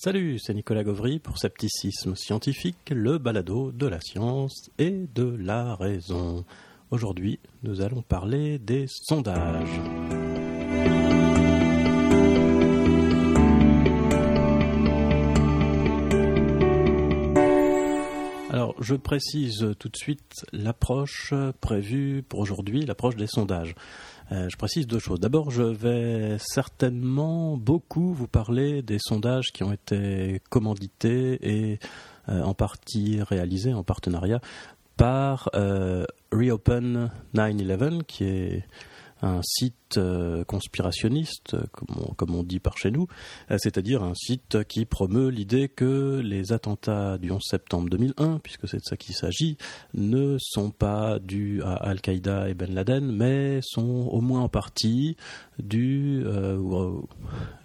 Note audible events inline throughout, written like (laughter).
Salut, c'est Nicolas Gauvry pour Scepticisme Scientifique, le balado de la science et de la raison. Aujourd'hui, nous allons parler des sondages. Alors, je précise tout de suite l'approche prévue pour aujourd'hui, l'approche des sondages. Euh, je précise deux choses. D'abord, je vais certainement beaucoup vous parler des sondages qui ont été commandités et euh, en partie réalisés en partenariat par euh, Reopen 9-11, qui est un site euh, conspirationniste, comme on, dit par chez nous, euh, c'est-à-dire un site qui promeut l'idée que les attentats du 11 septembre 2001, puisque c'est de ça qu'il s'agit, ne sont pas dus à Al-Qaïda et Ben Laden, mais sont au moins en partie dus euh,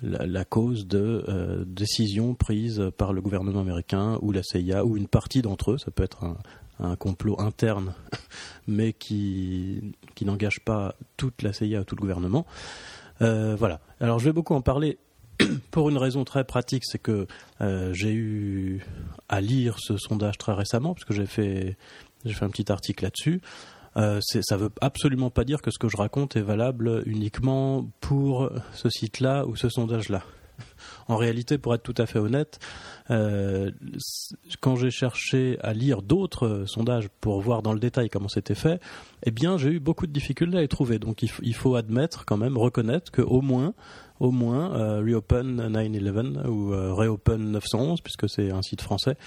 la, la, cause de décisions prises par le gouvernement américain ou la CIA ou une partie d'entre eux, ça peut être un, un complot interne, (laughs) mais qui, qui n'engage pas toute la CIA ou tout le gouvernement. Euh, voilà. Alors je vais beaucoup en parler (clears throat) pour une raison très pratique, c'est que euh, j'ai eu à lire ce sondage très récemment, puisque j'ai fait, fait un petit article là-dessus. Euh, ça ne veut absolument pas dire que ce que je raconte est valable uniquement pour ce site-là ou ce sondage-là. (laughs) En réalité, pour être tout à fait honnête, euh, quand j'ai cherché à lire d'autres sondages pour voir dans le détail comment c'était fait, eh bien, j'ai eu beaucoup de difficultés à les trouver. Donc, il, faut admettre quand même, reconnaître qu'au moins, au moins, euh, Reopen 911 ou euh, Reopen 911, puisque c'est un site français,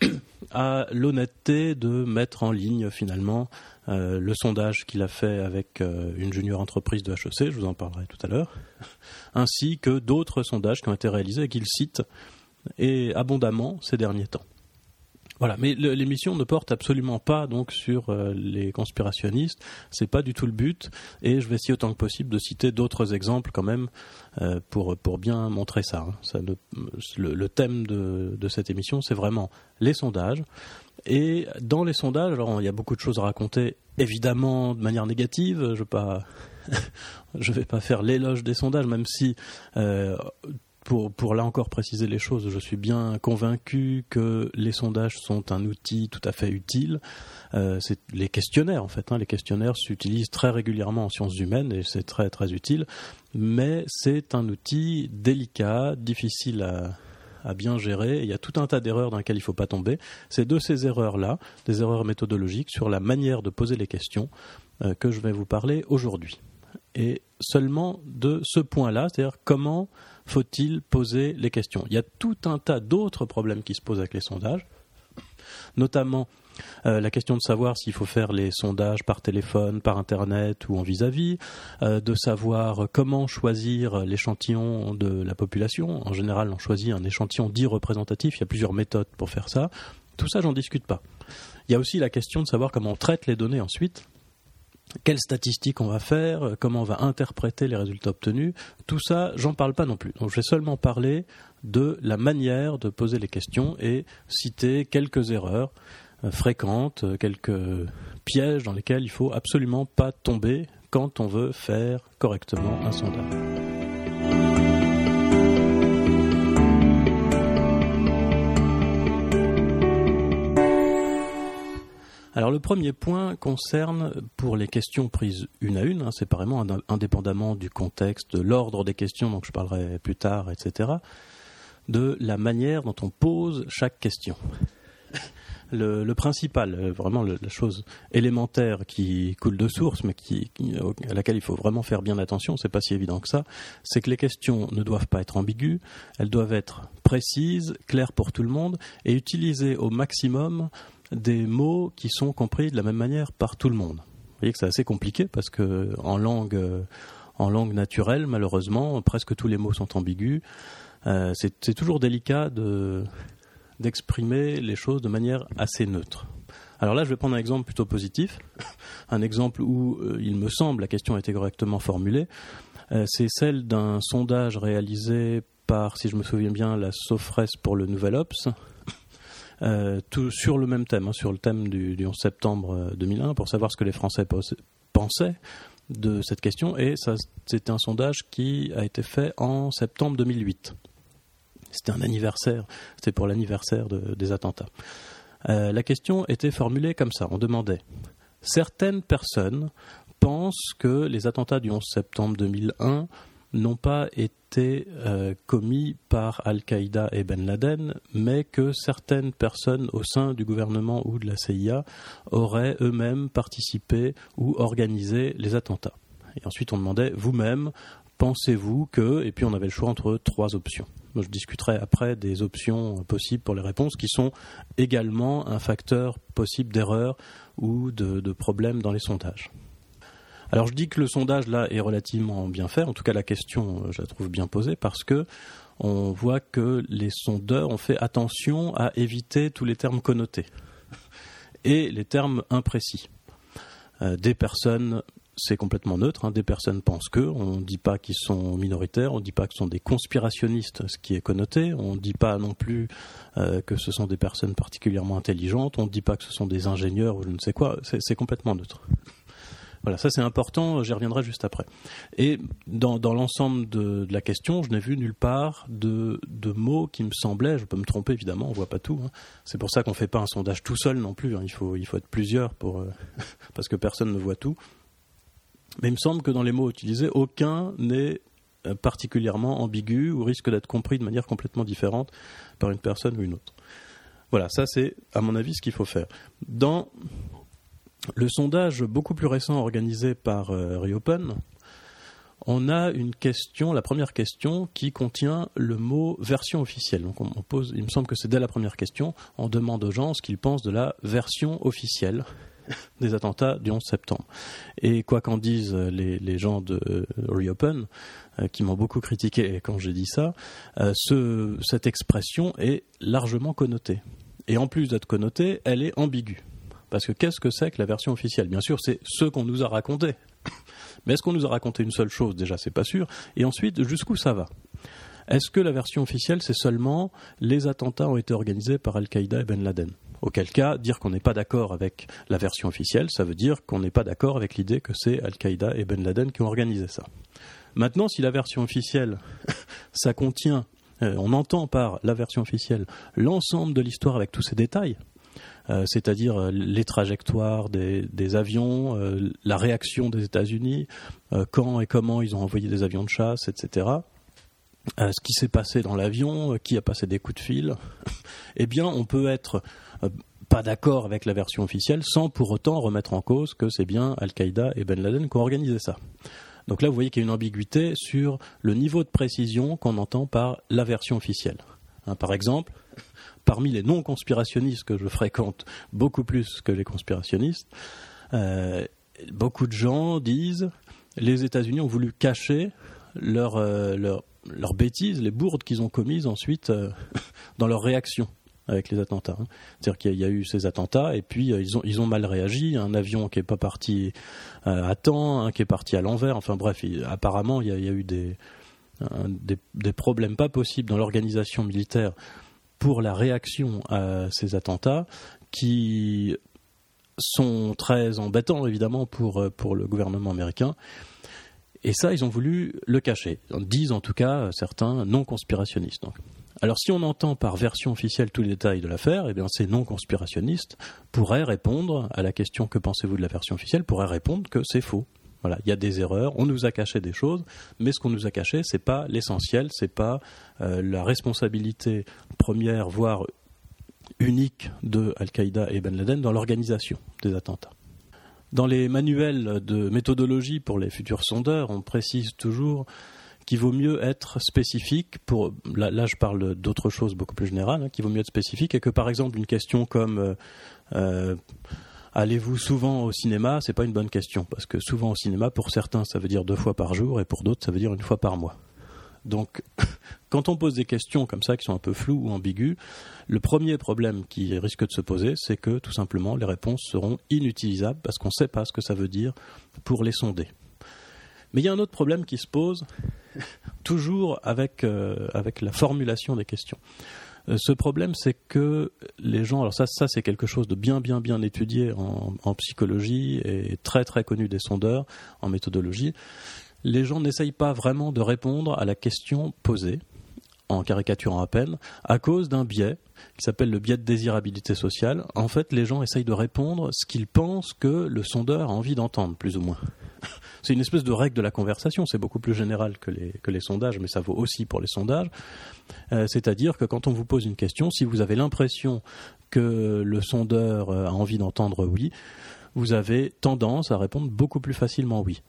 (coughs) a l'honnêteté de mettre en ligne finalement le sondage qu'il a fait avec une junior entreprise de HEC, je vous en parlerai tout à l'heure, (laughs) ainsi que d'autres sondages qui ont été réalisés et qu'il cite et abondamment ces derniers temps. Voilà, mais l'émission ne porte absolument pas donc sur euh, les conspirationnistes, c'est pas du tout le but, et je vais essayer autant que possible de citer d'autres exemples quand même euh, pour pour bien montrer ça. Hein. ça le, thème de, de cette émission, c'est vraiment les sondages, et dans les sondages, alors il y a beaucoup de choses à raconter, évidemment de manière négative. Je ne (laughs) vais pas faire l'éloge des sondages, même si euh, pour, là encore préciser les choses, je suis bien convaincu que les sondages sont un outil tout à fait utile. Euh, les questionnaires en fait. Hein, les questionnaires s'utilisent très régulièrement en sciences humaines et c'est très très utile. Mais c'est un outil délicat, difficile à, à bien gérer. Il y a tout un tas d'erreurs dans lesquelles il ne faut pas tomber. C'est de ces erreurs-là, des erreurs méthodologiques sur la manière de poser les questions, euh, que je vais vous parler aujourd'hui. Et seulement de ce point-là, c'est-à-dire comment faut-il poser les questions. Il y a tout un tas d'autres problèmes qui se posent avec les sondages, notamment euh, la question de savoir s'il faut faire les sondages par téléphone, par internet ou en vis-à-vis, euh, de savoir comment choisir l'échantillon de la population. En général, on choisit un échantillon dit représentatif. Il y a plusieurs méthodes pour faire ça. Tout ça, j'en discute pas. Il y a aussi la question de savoir comment on traite les données ensuite quelles statistiques on va faire, comment on va interpréter les résultats obtenus, tout ça, j'en parle pas non plus. Donc je vais seulement parler de la manière de poser les questions et citer quelques erreurs fréquentes, euh, quelques pièges dans lesquels il faut absolument pas tomber quand on veut faire correctement un sondage. Alors le premier point concerne pour les questions prises une à une, hein, séparément, indépendamment du contexte, de l'ordre des questions, donc je parlerai plus tard, etc., de la manière dont on pose chaque question le, principal, euh, vraiment la chose élémentaire qui coule de source, mais qui, à laquelle il faut vraiment faire bien attention, c'est pas si évident que ça, c'est que les questions ne doivent pas être ambiguës, elles doivent être précises, claires pour tout le monde, et utiliser au maximum des mots qui sont compris de la même manière par tout le monde. Vous voyez que c'est assez compliqué parce que en langue, en langue naturelle, malheureusement, presque tous les mots sont ambigus. Euh, c'est toujours délicat de d'exprimer les choses de manière assez neutre. Alors là, je vais prendre un exemple plutôt positif, (laughs) un exemple où euh, il me semble la question a été correctement formulée. Euh, c'est celle d'un sondage réalisé par, si je me souviens bien, la Sofres pour le Nouvel Ops, euh, sur le même thème, hein, sur le thème du, du, 11 septembre 2001, pour savoir ce que les Français pensaient de cette question. Et c'était un sondage qui a été fait en septembre 2008. C'était un anniversaire, c'était pour l'anniversaire des attentats. Euh, la question était formulée comme ça, on demandait certaines personnes pensent que les attentats du 11 septembre 2001 n'ont pas été euh, commis par Al-Qaïda et Ben Laden, mais que certaines personnes au sein du gouvernement ou de la CIA auraient eux-mêmes participé ou organisé les attentats. Et ensuite on demandait, vous-même, pensez-vous que, et puis on avait le choix entre trois options. je discuterai après des options possibles pour les réponses qui sont également un facteur possible d'erreur ou de, problème dans les sondages. Alors je dis que le sondage là est relativement bien fait, en tout cas la question euh, je la trouve bien posée parce que on voit que les sondeurs ont fait attention à éviter tous les termes connotés et les termes imprécis. Euh, des personnes c'est complètement neutre. Hein. Des personnes pensent que. On ne dit pas qu'ils sont minoritaires. On ne dit pas que ce sont des conspirationnistes, ce qui est connoté. On ne dit pas non plus euh, que ce sont des personnes particulièrement intelligentes. On ne dit pas que ce sont des ingénieurs ou je ne sais quoi. C'est complètement neutre. Voilà, ça c'est important, j'y reviendrai juste après. Et dans, l'ensemble de, la question, je n'ai vu nulle part de, mots qui me semblaient, je peux me tromper évidemment, on voit pas tout. Hein. C'est pour ça qu'on ne fait pas un sondage tout seul non plus, hein. il, faut, il faut être plusieurs pour, euh, (laughs) parce que personne ne voit tout. Mais il me semble que dans les mots utilisés, aucun n'est euh, particulièrement ambigu ou risque d'être compris de manière complètement différente par une personne ou une autre. Voilà, ça c'est à mon avis ce qu'il faut faire. Dans le sondage beaucoup plus récent organisé par euh, Reopen, on a une question, la première question, qui contient le mot version officielle. Donc on, pose, il me semble que c'est dès la première question, on demande aux gens ce qu'ils pensent de la version officielle (laughs) des attentats du 11 septembre. Et quoi qu'en disent les, gens de euh, Reopen, euh, qui m'ont beaucoup critiqué quand j'ai dit ça, euh, cette expression est largement connotée. Et en plus d'être connotée, elle est ambiguë. Parce que qu'est-ce que c'est que la version officielle? Bien sûr, c'est ce qu'on nous a raconté. (coughs) Mais est-ce qu'on nous a raconté une seule chose? Déjà, c'est pas sûr. Et ensuite, jusqu'où ça va? Est-ce que la version officielle, c'est seulement les attentats ont été organisés par Al-Qaïda et Ben Laden? Auquel cas, dire qu'on n'est pas d'accord avec la version officielle, ça veut dire qu'on n'est pas d'accord avec l'idée que c'est Al-Qaïda et Ben Laden qui ont organisé ça. Maintenant, si la version officielle, (laughs) ça contient, euh, on entend par la version officielle l'ensemble de l'histoire avec tous ses détails, euh, c'est-à-dire euh, les trajectoires des, avions, la réaction des États-Unis, quand et comment ils ont envoyé des avions de chasse, etc. ce qui s'est passé dans l'avion, qui a passé des coups de fil, (laughs) eh bien, on peut être pas d'accord avec la version officielle sans pour autant remettre en cause que c'est bien Al-Qaïda et Ben Laden qui ont organisé ça. Donc là, vous voyez qu'il y a une ambiguïté sur le niveau de précision qu'on entend par la version officielle. Hein, par exemple, parmi les non-conspirationnistes que je fréquente beaucoup plus que les conspirationnistes, euh, beaucoup de gens disent les États-Unis ont voulu cacher leur, euh, leur, leur bêtises, les bourdes qu'ils ont commises ensuite (laughs) dans leur réaction avec les attentats. Hein. C'est-à-dire qu'il y, a eu ces attentats et puis euh, ils, ont, ils ont mal réagi. Un avion qui n'est pas parti euh, à temps, un qui est parti à l'envers. Enfin bref, apparemment il y, a, eu des, des, problèmes pas possibles dans l'organisation militaire pour la réaction à ces attentats qui sont très embêtants évidemment pour, euh, pour le gouvernement américain. Et ça, ils ont voulu le cacher. Disent en tout cas certains non conspirationnistes. Alors si on entend par version officielle tous les détails de l'affaire, eh bien ces non-conspirationnistes pourraient répondre à la question que pensez-vous de la version officielle, pourraient répondre que c'est faux. Voilà, il y a des erreurs, on nous a caché des choses, mais ce qu'on nous a caché, c'est pas l'essentiel, c'est pas euh, la responsabilité première, voire unique de Al-Qaïda et Ben Laden dans l'organisation des attentats. Dans les manuels de méthodologie pour les futurs sondeurs, on précise toujours qu'il vaut mieux être spécifique pour là, je parle d'autre chose beaucoup plus générale, hein, qu'il vaut mieux être spécifique et que par exemple une question comme euh, euh, allez-vous souvent au cinéma, c'est pas une bonne question parce que souvent au cinéma pour certains ça veut dire deux fois par jour et pour d'autres ça veut dire une fois par mois. Donc, (laughs) quand on pose des questions comme ça qui sont un peu floues ou ambiguës, le premier problème qui risque de se poser, c'est que tout simplement les réponses seront inutilisables parce qu'on ne sait pas ce que ça veut dire pour les sonder. Mais il y a un autre problème qui se pose, (laughs) toujours avec, euh, avec la formulation des questions. Euh, ce problème, c'est que les gens, alors ça, c'est quelque chose de bien, bien, bien étudié en, en, psychologie et très, très connu des sondeurs en méthodologie. Les gens n'essayent pas vraiment de répondre à la question posée en caricaturant à peine, à cause d'un biais qui s'appelle le biais de désirabilité sociale. En fait, les gens essayent de répondre ce qu'ils pensent que le sondeur a envie d'entendre, plus ou moins. (laughs) C'est une espèce de règle de la conversation, c'est beaucoup plus général que les, sondages, mais ça vaut aussi pour les sondages. Euh, c'est-à-dire que quand on vous pose une question, si vous avez l'impression que le sondeur a envie d'entendre oui, vous avez tendance à répondre beaucoup plus facilement oui.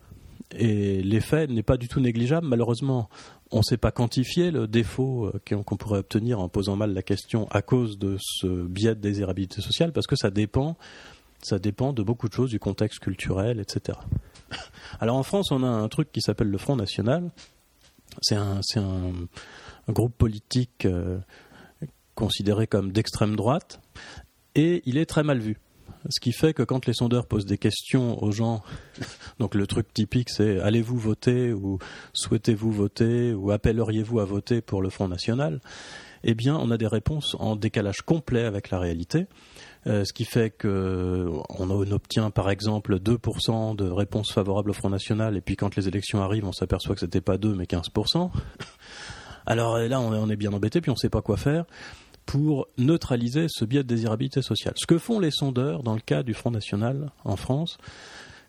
Et l'effet n'est pas du tout négligeable. Malheureusement, on ne sait pas quantifier le défaut euh, qu'on pourrait obtenir en posant mal la question à cause de ce biais de désirabilité sociale, parce que ça dépend, de beaucoup de choses, du contexte culturel, etc. (laughs) Alors en France, on a un truc qui s'appelle le Front National. C'est un, groupe politique euh, considéré comme d'extrême droite, et il est très mal vu. Ce qui fait que quand les sondeurs posent des questions aux gens, (laughs) donc le truc typique c'est allez-vous voter ou souhaitez-vous voter ou appelleriez-vous à voter pour le Front National, eh bien on a des réponses en décalage complet avec la réalité. Euh, ce qui fait qu'on on obtient par exemple 2% de réponses favorables au Front National, et puis quand les élections arrivent, on s'aperçoit que c'était pas 2 mais 15%. (laughs) Alors là, on est bien embêté, puis on ne sait pas quoi faire pour neutraliser ce biais de désirabilité sociale. Ce que font les sondeurs dans le cas du Front National en France,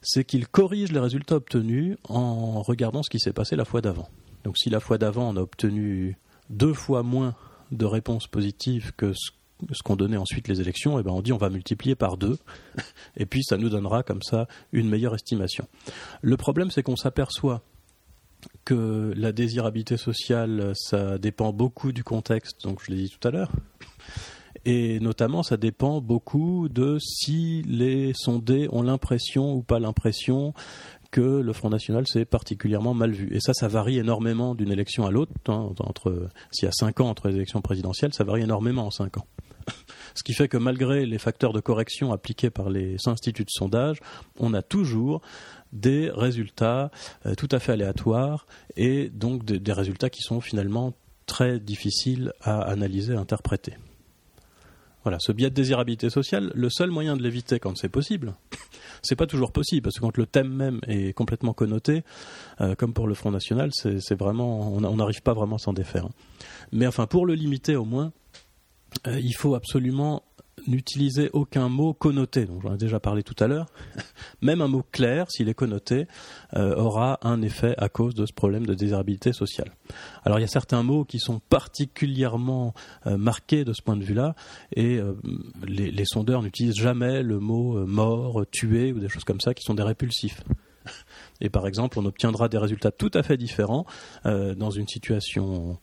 c'est qu'ils corrigent les résultats obtenus en regardant ce qui s'est passé la fois d'avant. Donc si la fois d'avant on a obtenu deux fois moins de réponses positives que ce qu'on donnait ensuite les élections, et eh ben on dit on va multiplier par deux, et puis ça nous donnera comme ça une meilleure estimation. Le problème c'est qu'on s'aperçoit que la désirabilité sociale, ça dépend beaucoup du contexte, donc je l'ai dit tout à l'heure. Et notamment, ça dépend beaucoup de si les sondés ont l'impression ou pas l'impression que le Front National s'est particulièrement mal vu. Et ça, ça varie énormément d'une élection à l'autre. Hein, entre s'il y a cinq ans entre les élections présidentielles, ça varie énormément en cinq ans. (laughs) Ce qui fait que malgré les facteurs de correction appliqués par les instituts de sondage, on a toujours des résultats euh, tout à fait aléatoires et donc des résultats qui sont finalement très difficiles à analyser, à interpréter. Voilà, ce biais de désirabilité sociale, le seul moyen de l'éviter quand c'est possible, (laughs) c'est pas toujours possible parce que quand le thème même est complètement connoté, euh, comme pour le Front National, c'est vraiment, on n'arrive pas vraiment à s'en défaire. Mais enfin, pour le limiter au moins, euh, il faut absolument n'utiliser aucun mot connoté. Donc j'en ai déjà parlé tout à l'heure. (laughs) Même un mot clair, s'il est connoté, euh, aura un effet à cause de ce problème de désirabilité sociale. Alors il y a certains mots qui sont particulièrement euh, marqués de ce point de vue-là, et les, sondeurs n'utilisent jamais le mot mort, tué ou des choses comme ça qui sont des répulsifs. Et par exemple, on obtiendra des résultats tout à fait différents dans une situation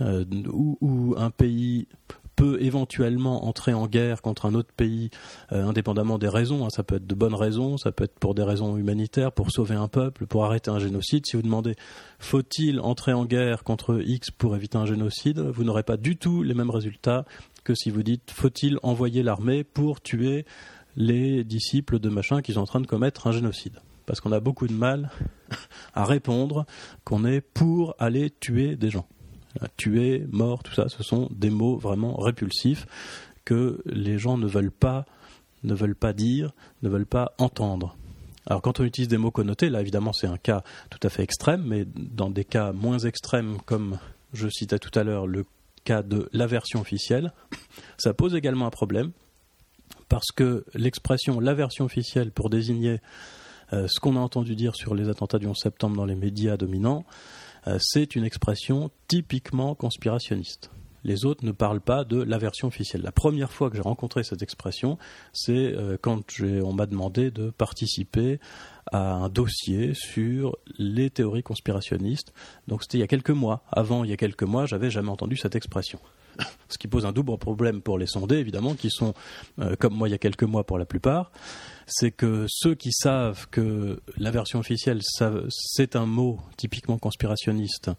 où, un pays peut éventuellement entrer en guerre contre un autre pays, euh, indépendamment des raisons. Hein. Ça peut être de bonnes raisons, ça peut être pour des raisons humanitaires, pour sauver un peuple, pour arrêter un génocide. Si vous demandez faut-il entrer en guerre contre X pour éviter un génocide, vous n'aurez pas du tout les mêmes résultats que si vous dites faut-il envoyer l'armée pour tuer les disciples de machin qui sont en train de commettre un génocide? Parce qu'on a beaucoup de mal (laughs) à répondre qu'on est pour aller tuer des gens tuer, mort, tout ça, ce sont des mots vraiment répulsifs que les gens ne veulent pas, ne veulent pas dire, ne veulent pas entendre. Alors quand on utilise des mots connotés, là évidemment c'est un cas tout à fait extrême, mais dans des cas moins extrêmes comme je citais tout à l'heure le cas de l'aversion officielle, ça pose également un problème parce que l'expression l'aversion officielle pour désigner euh, ce qu'on a entendu dire sur les attentats du 11 septembre dans les médias dominants, c'est une expression typiquement conspirationniste. Les autres ne parlent pas de la version officielle. La première fois que j'ai rencontré cette expression, c'est euh, quand on m'a demandé de participer à un dossier sur les théories conspirationnistes. Donc c'était il y a quelques mois. Avant, il y a quelques mois, j'avais jamais entendu cette expression. (laughs) Ce qui pose un double problème pour les sondés, évidemment, qui sont, euh, comme moi il y a quelques mois pour la plupart, c'est que ceux qui savent que la version officielle, c'est un mot typiquement conspirationniste,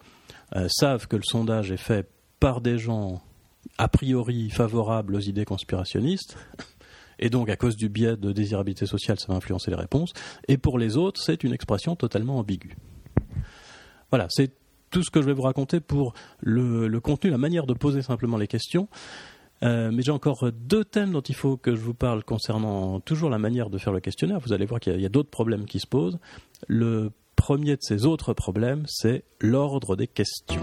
euh, savent que le sondage est fait par des gens a priori favorables aux idées conspirationnistes, (laughs) et donc à cause du biais de désirabilité sociale, ça va influencer les réponses, et pour les autres, c'est une expression totalement ambiguë. Voilà, c'est tout ce que je vais vous raconter pour le, contenu, la manière de poser simplement les questions. Euh, mais j'ai encore deux thèmes dont il faut que je vous parle concernant toujours la manière de faire le questionnaire. Vous allez voir qu'il y a, a d'autres problèmes qui se posent. Le premier de ces autres problèmes, c'est l'ordre des questions.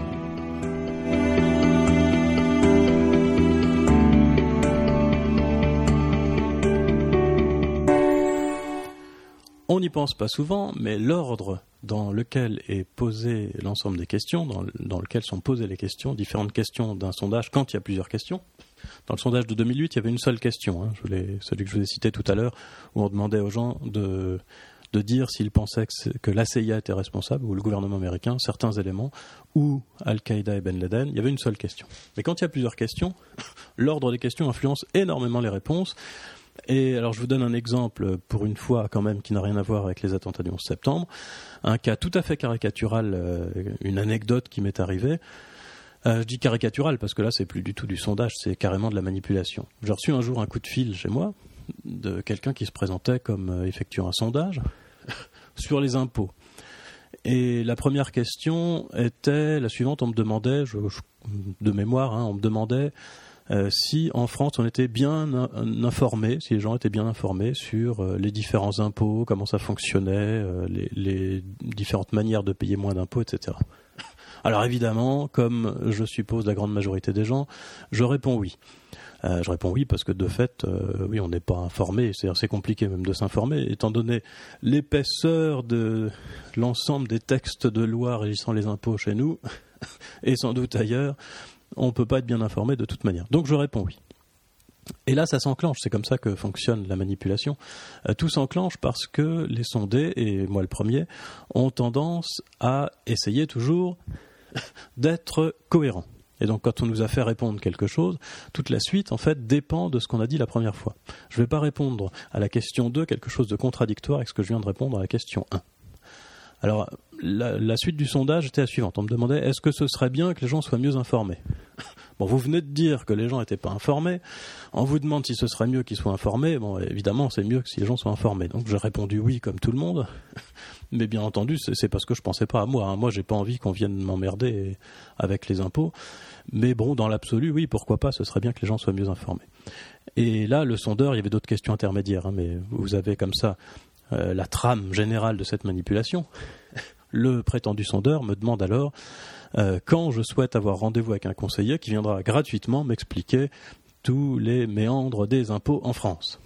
On n'y pense pas souvent, mais l'ordre dans lequel est posé l'ensemble des questions, dans, lequel sont posées les questions, différentes questions d'un sondage quand il y a plusieurs questions. Dans le sondage de 2008, il y avait une seule question, hein, celui que je vous ai cité tout à l'heure, où on demandait aux gens de, de dire s'ils pensaient que, que la CIA était responsable, ou le gouvernement américain, certains éléments, ou Al-Qaïda et Ben Laden. Il y avait une seule question. Mais quand il y a plusieurs questions, (laughs) l'ordre des questions influence énormément les réponses. Et alors je vous donne un exemple pour une fois quand même qui n'a rien à voir avec les attentats du 11 septembre, un cas tout à fait caricatural, euh, une anecdote qui m'est arrivée. Euh, je dis caricatural parce que là c'est plus du tout du sondage, c'est carrément de la manipulation. J'ai reçu un jour un coup de fil chez moi de quelqu'un qui se présentait comme euh, effectuant un sondage (laughs) sur les impôts. Et la première question était la suivante on me demandait, de mémoire, hein, on me demandait euh, si en France on était bien informé, si les gens étaient bien informés sur euh, les différents impôts, comment ça fonctionnait, euh, les, différentes manières de payer moins d'impôts, etc. (laughs) Alors évidemment, comme je suppose la grande majorité des gens, je réponds oui. je réponds oui parce que de fait, oui, on n'est pas informé. C'est assez compliqué même de s'informer, étant donné l'épaisseur de l'ensemble des textes de loi régissant les impôts chez nous (laughs) et sans doute ailleurs on ne peut pas être bien informé de toute manière. Donc je réponds oui. Et là, ça s'enclenche. C'est comme ça que fonctionne la manipulation. Euh, tout s'enclenche parce que les sondés, et moi le premier, ont tendance à essayer toujours (laughs) d'être cohérents. Et donc, quand on nous a fait répondre quelque chose, toute la suite, en fait, dépend de ce qu'on a dit la première fois. Je ne vais pas répondre à la question 2 quelque chose de contradictoire avec ce que je viens de répondre à la question 1. Alors, la, suite du sondage était la suivante. On me demandait est-ce que ce serait bien que les gens soient mieux informés (laughs) Bon, vous venez de dire que les gens n'étaient pas informés. On vous demande si ce serait mieux qu'ils soient informés. Bon, évidemment, c'est mieux que si les gens soient informés. Donc, j'ai répondu oui, comme tout le monde. (laughs) Mais bien entendu, c'est parce que je pensais pas à moi. Hein. Moi, j'ai pas envie qu'on vienne m'emmerder avec les impôts. Mais bon, dans l'absolu, oui, pourquoi pas Ce serait bien que les gens soient mieux informés. Et là, le sondeur, il y avait d'autres questions intermédiaires. Hein, mais vous avez comme ça euh, la trame générale de cette manipulation. Le prétendu sondeur me demande alors euh, quand je souhaite avoir rendez-vous avec un conseiller qui viendra gratuitement m'expliquer tous les méandres des impôts en France.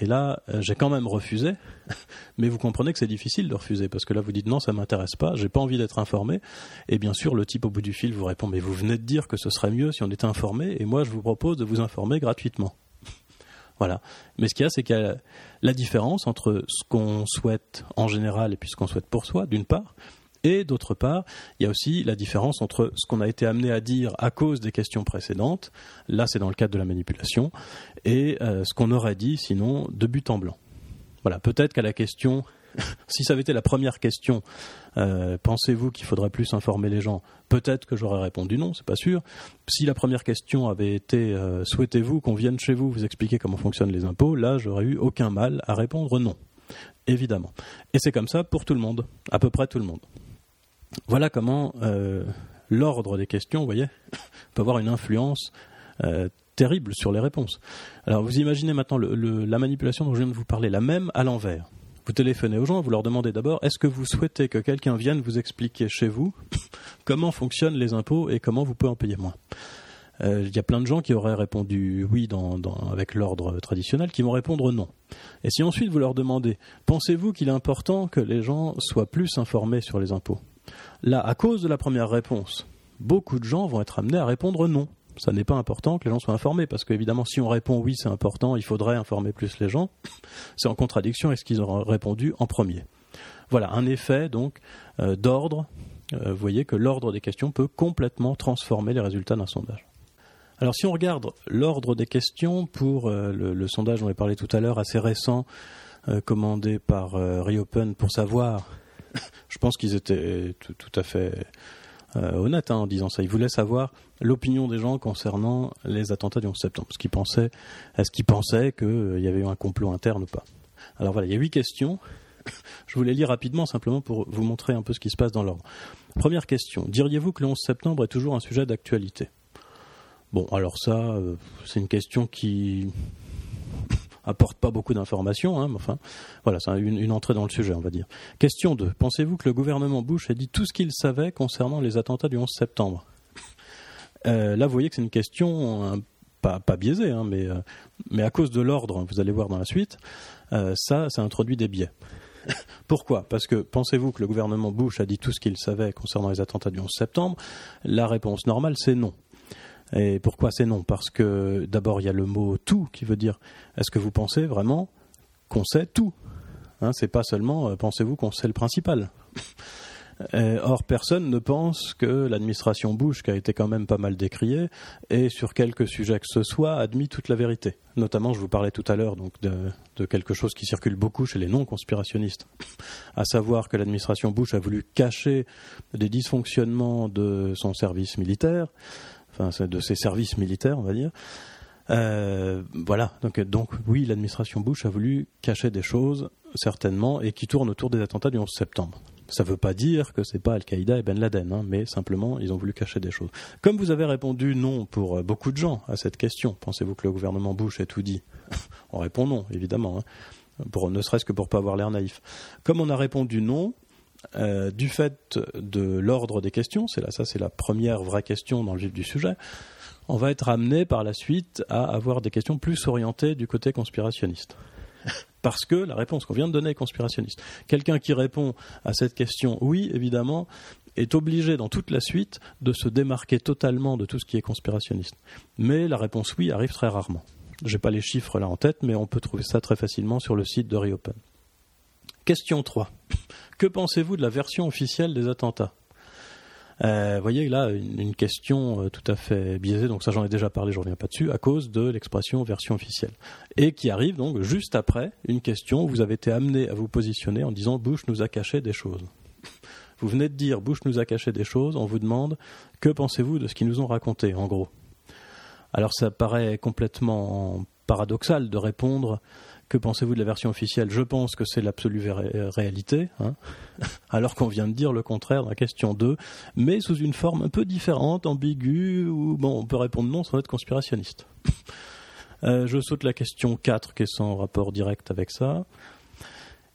Et là, euh, j'ai quand même refusé, (laughs) mais vous comprenez que c'est difficile de refuser, parce que là, vous dites non, ça m'intéresse pas, j'ai pas envie d'être informé. Et bien sûr, le type au bout du fil vous répond, mais vous venez de dire que ce serait mieux si on était informé, et moi, je vous propose de vous informer gratuitement. Voilà. Mais ce qu'il y a, c'est qu'il y a la différence entre ce qu'on souhaite en général et puis ce qu'on souhaite pour soi, d'une part, et d'autre part, il y a aussi la différence entre ce qu'on a été amené à dire à cause des questions précédentes, là c'est dans le cadre de la manipulation, et euh, ce qu'on aurait dit sinon de but en blanc. Voilà, peut-être qu'à la question (laughs) si ça avait été la première question, euh, pensez-vous qu'il faudrait plus informer les gens? Peut-être que j'aurais répondu non, c'est pas sûr. Si la première question avait été euh, souhaitez-vous qu'on vienne chez vous vous expliquer comment fonctionnent les impôts Là, j'aurais eu aucun mal à répondre non, évidemment. Et c'est comme ça pour tout le monde, à peu près tout le monde. Voilà comment euh, l'ordre des questions, voyez, (laughs) peut avoir une influence terrible sur les réponses. Alors vous imaginez maintenant la manipulation dont je viens de vous parler, la même à l'envers vous téléphonez aux gens, vous leur demandez d'abord est-ce que vous souhaitez que quelqu'un vienne vous expliquer chez vous (laughs) comment fonctionnent les impôts et comment vous pouvez en payer moins? Euh, il y a plein de gens qui auraient répondu oui avec l'ordre traditionnel, qui vont répondre non. Et si ensuite vous leur demandez, pensez-vous qu'il est important que les gens soient plus informés sur les impôts? Là, à cause de la première réponse, beaucoup de gens vont être amenés à répondre non ça n'est pas important que les gens soient informés, parce qu'évidemment, si on répond oui, c'est important, il faudrait informer plus les gens, (laughs) c'est en contradiction avec ce qu'ils auraient répondu en premier. Voilà, un effet donc euh, d'ordre. Euh, vous voyez que l'ordre des questions peut complètement transformer les résultats d'un sondage. Alors si on regarde l'ordre des questions pour euh, le, sondage dont j'ai parlé tout à l'heure, assez récent, commandé par Reopen pour savoir, (laughs) je pense qu'ils étaient tout, à fait euh, honnête hein, en disant ça. Il voulait savoir l'opinion des gens concernant les attentats du 11 septembre. Est-ce qu'ils pensaient qu'il euh, y avait eu un complot interne ou pas Alors voilà, il y a huit questions. (coughs) Je vous les lis rapidement simplement pour vous montrer un peu ce qui se passe dans l'ordre. Première question. Diriez-vous que le 11 septembre est toujours un sujet d'actualité? Bon, alors ça, euh, c'est une question qui apporte pas beaucoup d'informations, hein, mais enfin, voilà, c'est une, entrée dans le sujet, on va dire. Question 2. Pensez-vous que le gouvernement Bush ait dit tout ce qu'il savait concernant les attentats du 11 septembre? Euh, Là, vous voyez que c'est une question hein, pas, biaisée, hein, mais, euh, mais à cause de l'ordre, vous allez voir dans la suite, euh, ça, ça introduit des biais. (laughs) Pourquoi? Parce que pensez-vous que le gouvernement Bush a dit tout ce qu'il savait concernant les attentats du 11 septembre? La réponse normale, c'est non. Et pourquoi c'est non? Parce que d'abord, il y a le mot tout qui veut dire est-ce que vous pensez vraiment qu'on sait tout? Hein, C'est pas seulement euh, pensez-vous qu'on sait le principal? (laughs) Euh, or, personne ne pense que l'administration Bush, qui a été quand même pas mal décriée, ait sur quelques sujets que ce soit admis toute la vérité. Notamment, je vous parlais tout à l'heure donc de, quelque chose qui circule beaucoup chez les non-conspirationnistes, à savoir que l'administration Bush a voulu cacher des dysfonctionnements de son service militaire, de ses services militaires, on va dire. Euh, voilà, donc, donc oui, l'administration Bush a voulu cacher des choses, certainement, et qui tournent autour des attentats du 11 septembre. Ça ne veut pas dire que c'est pas Al-Qaïda et Ben Laden, hein, mais simplement ils ont voulu cacher des choses. Comme vous avez répondu non pour euh, beaucoup de gens à cette question, pensez-vous que le gouvernement Bush ait tout dit? (laughs) On répond non, évidemment, hein, ne serait-ce que pour pas avoir l'air naïf. Comme on a répondu non, euh, du fait de l'ordre des questions, c'est là, ça c'est la première vraie question dans le vif du sujet, on va être amené par la suite à avoir des questions plus orientées du côté conspirationniste (laughs) parce que la réponse qu'on vient de donner est conspirationniste. Quelqu'un qui répond à cette question oui, évidemment, est obligé dans toute la suite de se démarquer totalement de tout ce qui est conspirationniste. Mais la réponse oui arrive très rarement. Je n'ai pas les chiffres là en tête, mais on peut trouver ça très facilement sur le site de Reopen. Question 3. Que pensez-vous de la version officielle des attentats euh, vous voyez là une, question euh, tout à fait biaisée, donc ça j'en ai déjà parlé, je reviens pas dessus, à cause de l'expression version officielle. Et qui arrive donc juste après une question où vous avez été amené à vous positionner en disant Bush nous a caché des choses. Vous venez de dire Bush nous a caché des choses, on vous demande que pensez-vous de ce qu'ils nous ont raconté en gros? Alors ça paraît complètement paradoxal de répondre que pensez-vous de la version officielle? Je pense que c'est l'absolue réalité, hein. (laughs) alors qu'on vient de dire le contraire dans la question 2, mais sous une forme un peu différente, ambiguë, où bon, on peut répondre non sans être conspirationniste. (laughs) Euh, je saute la question 4 qui est sans rapport direct avec ça.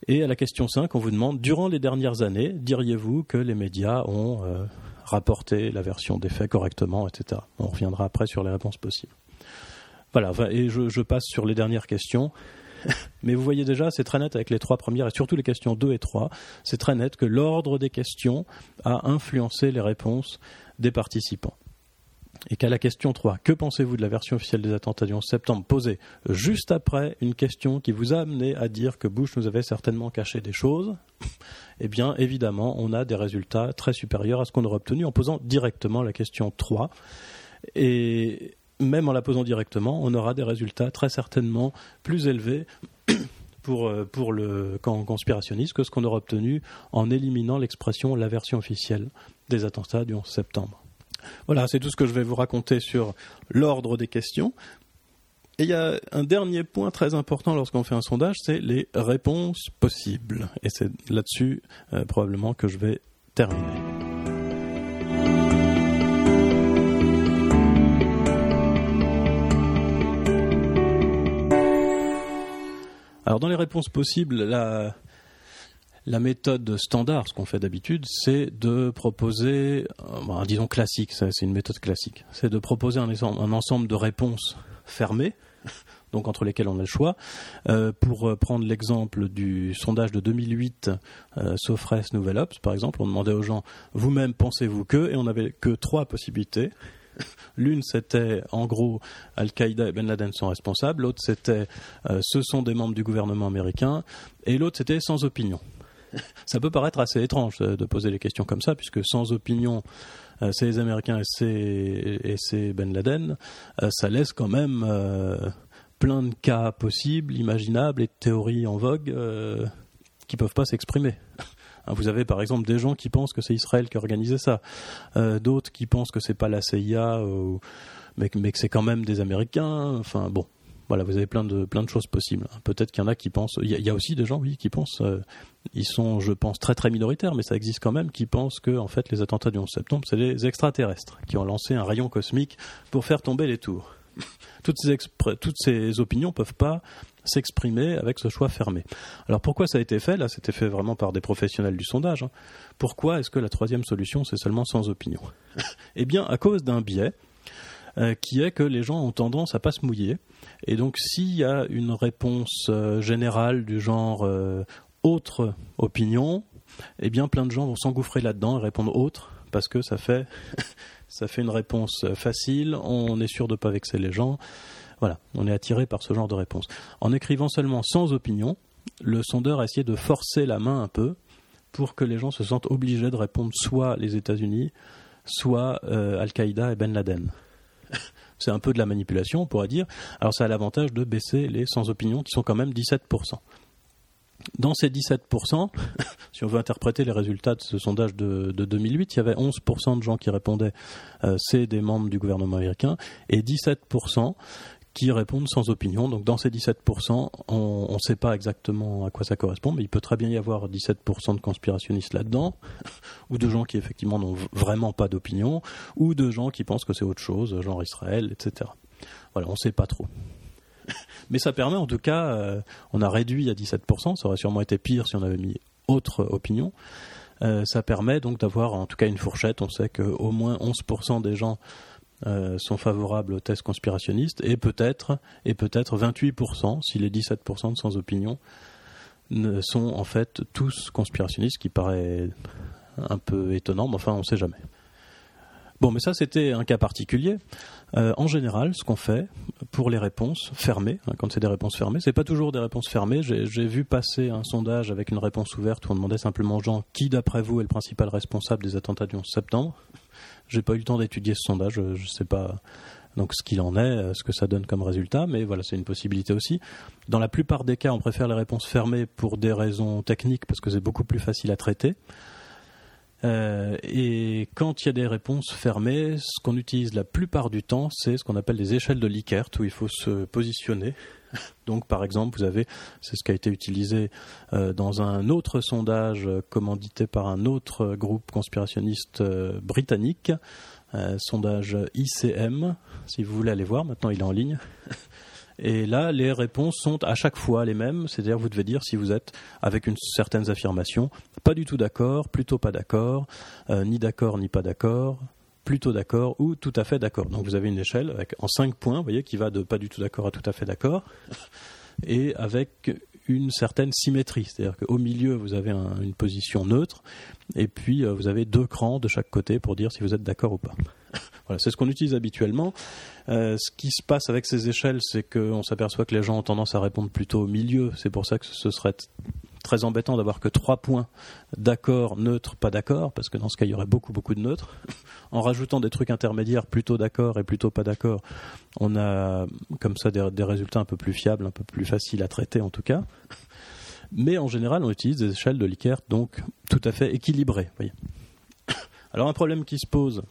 Et à la question 5, on vous demande, durant les dernières années, diriez-vous que les médias ont euh, rapporté la version des faits correctement, etc. On reviendra après sur les réponses possibles. Voilà, et je passe sur les dernières questions. (laughs) Mais vous voyez déjà, c'est très net avec les trois premières et surtout les questions 2 et 3. C'est très net que l'ordre des questions a influencé les réponses des participants. Et qu'à la question 3, que pensez-vous de la version officielle des attentats du 11 septembre posée juste après une question qui vous a amené à dire que Bush nous avait certainement caché des choses (laughs) Eh bien, évidemment, on a des résultats très supérieurs à ce qu'on aurait obtenu en posant directement la question 3. Et même en la posant directement, on aura des résultats très certainement plus élevés (coughs) pour, euh, pour le camp conspirationniste que ce qu'on aura obtenu en éliminant l'expression la version officielle des attentats du 11 septembre. Voilà, c'est tout ce que je vais vous raconter sur l'ordre des questions. Et il y a un dernier point très important lorsqu'on fait un sondage, c'est les réponses possibles. Et c'est là-dessus euh, probablement que je vais terminer. Alors dans les réponses possibles, la, méthode standard, ce qu'on fait d'habitude, c'est de proposer, euh, disons classique, c'est une méthode classique, c'est de proposer un, ensemble de réponses fermées, (laughs) donc entre lesquelles on a le choix. Euh, pour euh, prendre l'exemple du sondage de 2008, euh, Sofres Nouvelle Ops, par exemple, on demandait aux gens, vous-même pensez-vous que, et on n'avait que trois possibilités. (laughs) L'une, c'était en gros Al-Qaïda et Ben Laden sont responsables. L'autre, c'était euh, ce sont des membres du gouvernement américain. Et l'autre, c'était sans opinion. (laughs) ça peut paraître assez étrange euh, de poser les questions comme ça, puisque sans opinion, euh, c'est les Américains et c'est Ben Laden. ça laisse quand même plein de cas possibles, imaginables et de théories en vogue qui ne peuvent pas s'exprimer. (laughs) Hein, vous avez par exemple des gens qui pensent que c'est Israël qui a organisé ça, euh, d'autres qui pensent que c'est pas la CIA, mais, que c'est quand même des Américains. Enfin bon, voilà, vous avez plein de plein de choses possibles. Peut-être qu'il y en a qui pensent. Il y, a aussi des gens, oui, qui pensent. Euh, ils sont, je pense, très très minoritaires, mais ça existe quand même, qui pensent que en fait les attentats du 11 septembre, c'est les extraterrestres qui ont lancé un rayon cosmique pour faire tomber les tours. (laughs) toutes ces, toutes ces opinions peuvent pas s'exprimer avec ce choix fermé. Alors pourquoi ça a été fait? Là, c'était fait vraiment par des professionnels du sondage. Hein. Pourquoi est-ce que la troisième solution, c'est seulement sans opinion? (laughs) Eh bien, à cause d'un biais euh, qui est que les gens ont tendance à pas se mouiller. Et donc, s'il y a une réponse euh, générale du genre euh, autre opinion, eh bien plein de gens vont s'engouffrer là-dedans et répondre autre parce que ça fait (laughs) ça fait une réponse facile, on est sûr de ne pas vexer les gens. Voilà, on est attiré par ce genre de réponse. En écrivant seulement sans opinion, le sondeur a essayé de forcer la main un peu pour que les gens se sentent obligés de répondre soit les États-Unis, soit euh, Al-Qaïda et Ben Laden. (laughs) C'est un peu de la manipulation, on pourrait dire. Alors ça a l'avantage de baisser les sans opinion, qui sont quand même 17%. Dans ces 17%, (laughs) si on veut interpréter les résultats de ce sondage de, 2008, il y avait 11% de gens qui répondaient euh, c'est des membres du gouvernement américain et 17% qui répondent sans opinion. Donc dans ces 17%, on ne sait pas exactement à quoi ça correspond, mais il peut très bien y avoir 17% de conspirationnistes là-dedans, (laughs) ou de gens qui effectivement n'ont vraiment pas d'opinion, ou de gens qui pensent que c'est autre chose, genre Israël, etc. Voilà, on ne sait pas trop. (laughs) Mais ça permet en tout cas, euh, on a réduit à 17%, ça aurait sûrement été pire si on avait mis autre opinion. Euh, ça permet donc d'avoir en tout cas une fourchette. On sait qu'au moins 11% des gens euh, sont favorables aux thèses conspirationnistes et peut-être et peut-être 28% si les 17% de sans opinion sont en fait tous conspirationnistes, qui paraît un peu étonnant, mais enfin on ne sait jamais. Bon, mais ça c'était un cas particulier. Euh, en général, ce qu'on fait pour les réponses fermées, hein, quand c'est des réponses fermées, c'est pas toujours des réponses fermées. J'ai vu passer un sondage avec une réponse ouverte où on demandait simplement aux gens qui, d'après vous, est le principal responsable des attentats du 11 septembre. J'ai pas eu le temps d'étudier ce sondage, je ne sais pas donc ce qu'il en est, euh, ce que ça donne comme résultat, mais voilà, c'est une possibilité aussi. Dans la plupart des cas, on préfère les réponses fermées pour des raisons techniques parce que c'est beaucoup plus facile à traiter. Euh, et quand il y a des réponses fermées, ce qu'on utilise la plupart du temps, c'est ce qu'on appelle des échelles de Likert, où il faut se positionner. (laughs) Donc, par exemple, vous avez, c'est ce qui a été utilisé euh, dans un autre sondage commandité par un autre groupe conspirationniste euh, britannique, sondage ICM, si vous voulez aller voir, maintenant il est en ligne. (laughs) Et là, les réponses sont à chaque fois les mêmes, c'est-à-dire vous devez dire si vous êtes avec une certaines affirmations, pas du tout d'accord, plutôt pas d'accord, euh, ni d'accord ni pas d'accord, plutôt d'accord ou tout à fait d'accord. Donc vous avez une échelle en cinq points, vous voyez, qui va de pas du tout d'accord à tout à fait d'accord, (laughs) et avec une certaine symétrie, c'est-à-dire qu'au milieu vous avez une position neutre, et puis euh, vous avez deux crans de chaque côté pour dire si vous êtes d'accord ou pas. (laughs) Voilà, c'est ce qu'on utilise habituellement. Euh, ce qui se passe avec ces échelles, c'est qu'on s'aperçoit que les gens ont tendance à répondre plutôt au milieu. C'est pour ça que ce serait très embêtant d'avoir que trois points d'accord, neutre, pas d'accord, parce que dans ce cas, il y aurait beaucoup, beaucoup de neutres. (laughs) en rajoutant des trucs intermédiaires, plutôt d'accord et plutôt pas d'accord, on a comme ça des, résultats un peu plus fiables, un peu plus faciles à traiter en tout cas. Mais en général, on utilise des échelles de Likert, donc tout à fait équilibrées. (coughs) Alors un problème qui se pose,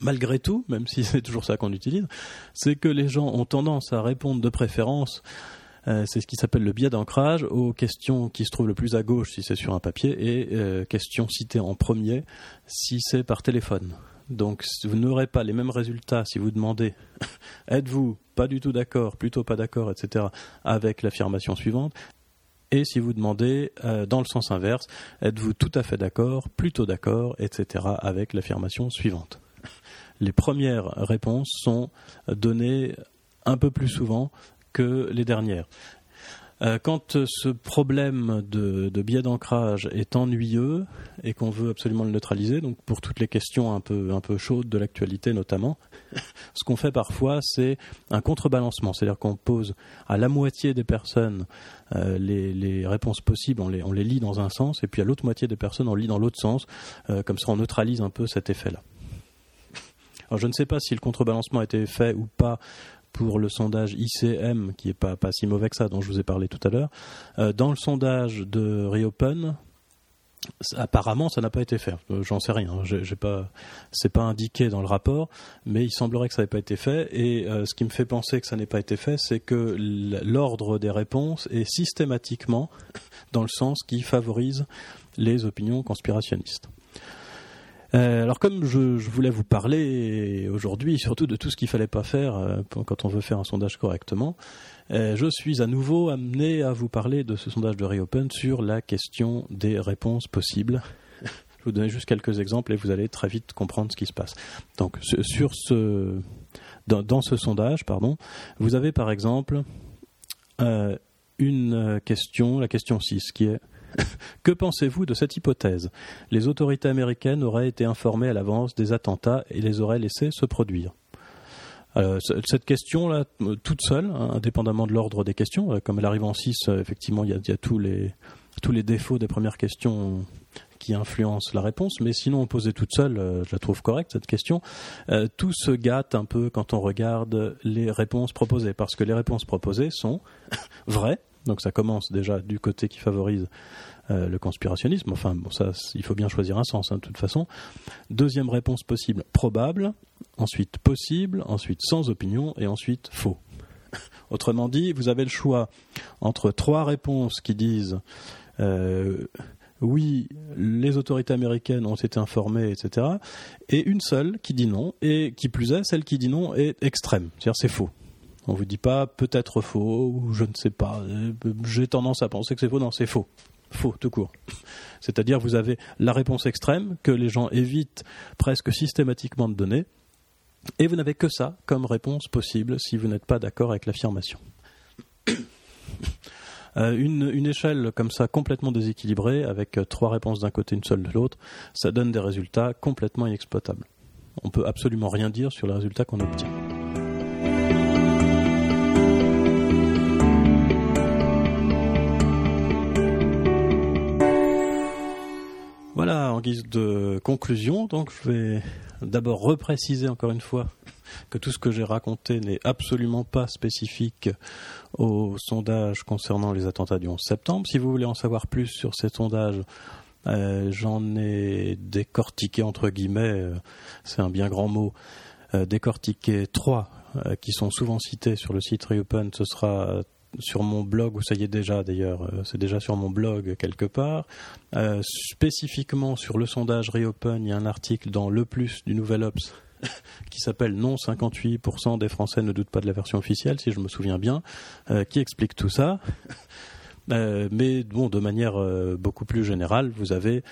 malgré tout, même si (laughs) c'est toujours ça qu'on utilise, c'est que les gens ont tendance à répondre de préférence, c'est ce qui s'appelle le biais d'ancrage, aux questions qui se trouvent le plus à gauche si c'est sur un papier et euh, questions citées en premier si c'est par téléphone. Donc vous n'aurez pas les mêmes résultats si vous demandez (laughs) êtes-vous pas du tout d'accord, plutôt pas d'accord, etc. avec l'affirmation suivante? Et si vous demandez euh, dans le sens inverse, êtes-vous tout à fait d'accord, plutôt d'accord, etc. avec l'affirmation suivante? Les premières réponses sont données un peu plus souvent que les dernières. Euh, quand ce problème de, biais d'ancrage est ennuyeux et qu'on veut absolument le neutraliser, donc pour toutes les questions un peu, chaudes de l'actualité notamment, (laughs) ce qu'on fait parfois c'est un contrebalancement, c'est-à-dire qu'on pose à la moitié des personnes euh, les, réponses possibles, on les, on les lit dans un sens, et puis à l'autre moitié des personnes on lit dans l'autre sens, euh, comme ça on neutralise un peu cet effet-là. Alors je ne sais pas si le contrebalancement a été fait ou pas pour le sondage ICM, qui n'est pas, pas si mauvais que ça, dont je vous ai parlé tout à l'heure. Euh, dans le sondage de Reopen, apparemment, ça n'a pas été fait. Euh, j'en sais rien. Pas, c'est pas indiqué dans le rapport, mais il semblerait que ça n'ait pas été fait. Et euh, ce qui me fait penser que ça n'ait pas été fait, c'est que l'ordre des réponses est systématiquement dans le sens qui favorise les opinions conspirationnistes. Euh, alors comme je, voulais vous parler aujourd'hui surtout de tout ce qu'il fallait pas faire euh, quand on veut faire un sondage correctement, euh, je suis à nouveau amené à vous parler de ce sondage de Reopen sur la question des réponses possibles. je vous donner juste quelques exemples et vous allez très vite comprendre ce qui se passe. Donc dans ce sondage, pardon, vous avez par exemple une question, la question 6, qui est (laughs) que pensez-vous de cette hypothèse? Les autorités américaines auraient été informées à l'avance des attentats et les auraient laissés se produire. Euh, cette question-là, toute seule, hein, indépendamment de l'ordre des questions, euh, comme elle arrive en 6, euh, effectivement, il y, a, tous, les, tous les défauts des premières questions qui influencent la réponse, mais sinon, posée toute seule, je la trouve correcte, cette question. tout se gâte un peu quand on regarde les réponses proposées, parce que les réponses proposées sont (laughs) vraies, donc ça commence déjà du côté qui favorise euh, le conspirationnisme. Enfin, bon, ça, il faut bien choisir un sens, hein, de toute façon. Deuxième réponse possible, probable. Ensuite, possible. Ensuite, sans opinion. Et ensuite, faux. (laughs) Autrement dit, vous avez le choix entre trois réponses qui disent euh, oui, les autorités américaines ont été informées, etc. Et une seule qui dit non, et qui plus est, celle qui dit non est extrême, c'est-à-dire c'est faux. On vous dit pas peut-être faux ou je ne sais pas. Euh, j'ai tendance à penser que c'est faux. Non, c'est faux. Faux, tout court. (laughs) C'est-à-dire vous avez la réponse extrême que les gens évitent presque systématiquement de donner, et vous n'avez que ça comme réponse possible si vous n'êtes pas d'accord avec l'affirmation. (coughs) Euh, une, échelle comme ça complètement déséquilibrée, avec trois réponses d'un côté, une seule de l'autre, ça donne des résultats complètement inexploitables. On peut absolument rien dire sur les résultats qu'on obtient. Voilà, en guise de conclusion, donc je vais d'abord repréciser encore une fois que tout ce que j'ai raconté n'est absolument pas spécifique au sondage concernant les attentats du 11 septembre. Si vous voulez en savoir plus sur ces sondages, euh, j'en ai décortiqué entre guillemets, euh, c'est un bien grand mot, euh, décortiqué trois qui sont souvent cités sur le site Reopen. Ce sera sur mon blog, ou ça y est déjà d'ailleurs, euh, c'est déjà sur mon blog quelque part. Euh, spécifiquement sur le sondage Reopen, il y a un article dans Le Plus du Nouvel Ops (laughs) qui s'appelle Non, 58% des Français ne doutent pas de la version officielle, si je me souviens bien, euh, qui explique tout ça. mais bon, de manière beaucoup plus générale, vous avez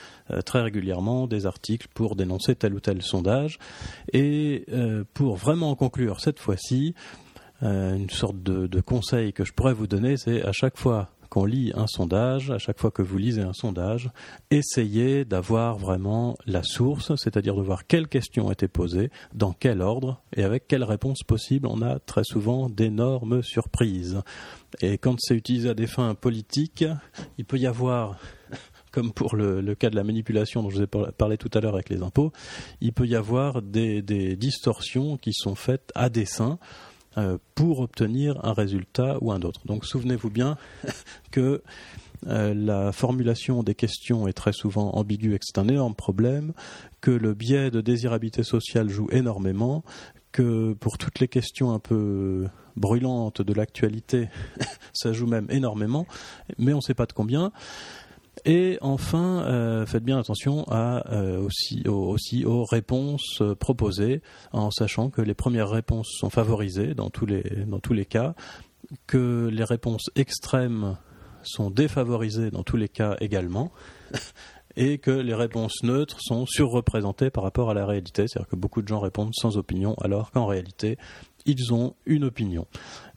très régulièrement des articles pour dénoncer tel ou tel sondage. Et pour vraiment conclure cette fois-ci, euh, une sorte de, conseil que je pourrais vous donner, c'est à chaque fois qu'on lit un sondage, à chaque fois que vous lisez un sondage, essayez d'avoir vraiment la source, c'est-à-dire de voir quelles questions été posées, dans quel ordre et avec quelle réponse possible. On a très souvent d'énormes surprises. Et quand c'est utilisé à des fins politiques, il peut y avoir (laughs) comme pour le, cas de la manipulation dont je vous ai parlé tout à l'heure avec les impôts, il peut y avoir des distorsions qui sont faites à dessein pour obtenir un résultat ou un autre. Donc souvenez-vous bien (laughs) que euh, la formulation des questions est très souvent ambiguë et que c'est un énorme problème, que le biais de désirabilité sociale joue énormément, que pour toutes les questions un peu brûlantes de l'actualité, (laughs) ça joue même énormément, mais on ne sait pas de combien. Et enfin, euh, faites bien attention euh, aussi, aux, réponses euh, proposées, en sachant que les premières réponses sont favorisées dans tous les, dans tous les cas, que les réponses extrêmes sont défavorisées dans tous les cas également, (laughs) et que les réponses neutres sont surreprésentées par rapport à la réalité. C'est-à-dire que beaucoup de gens répondent sans opinion, alors qu'en réalité, ils ont une opinion,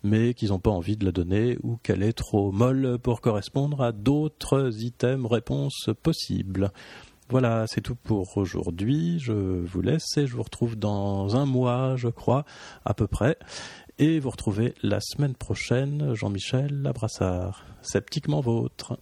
mais qu'ils n'ont pas envie de la donner ou qu'elle est trop molle pour correspondre à d'autres items réponses possibles. Voilà, c'est tout pour aujourd'hui. Je vous laisse et je vous retrouve dans un mois, je crois, à peu près. Et vous retrouvez la semaine prochaine Jean-Michel Labrassard, sceptiquement vôtre.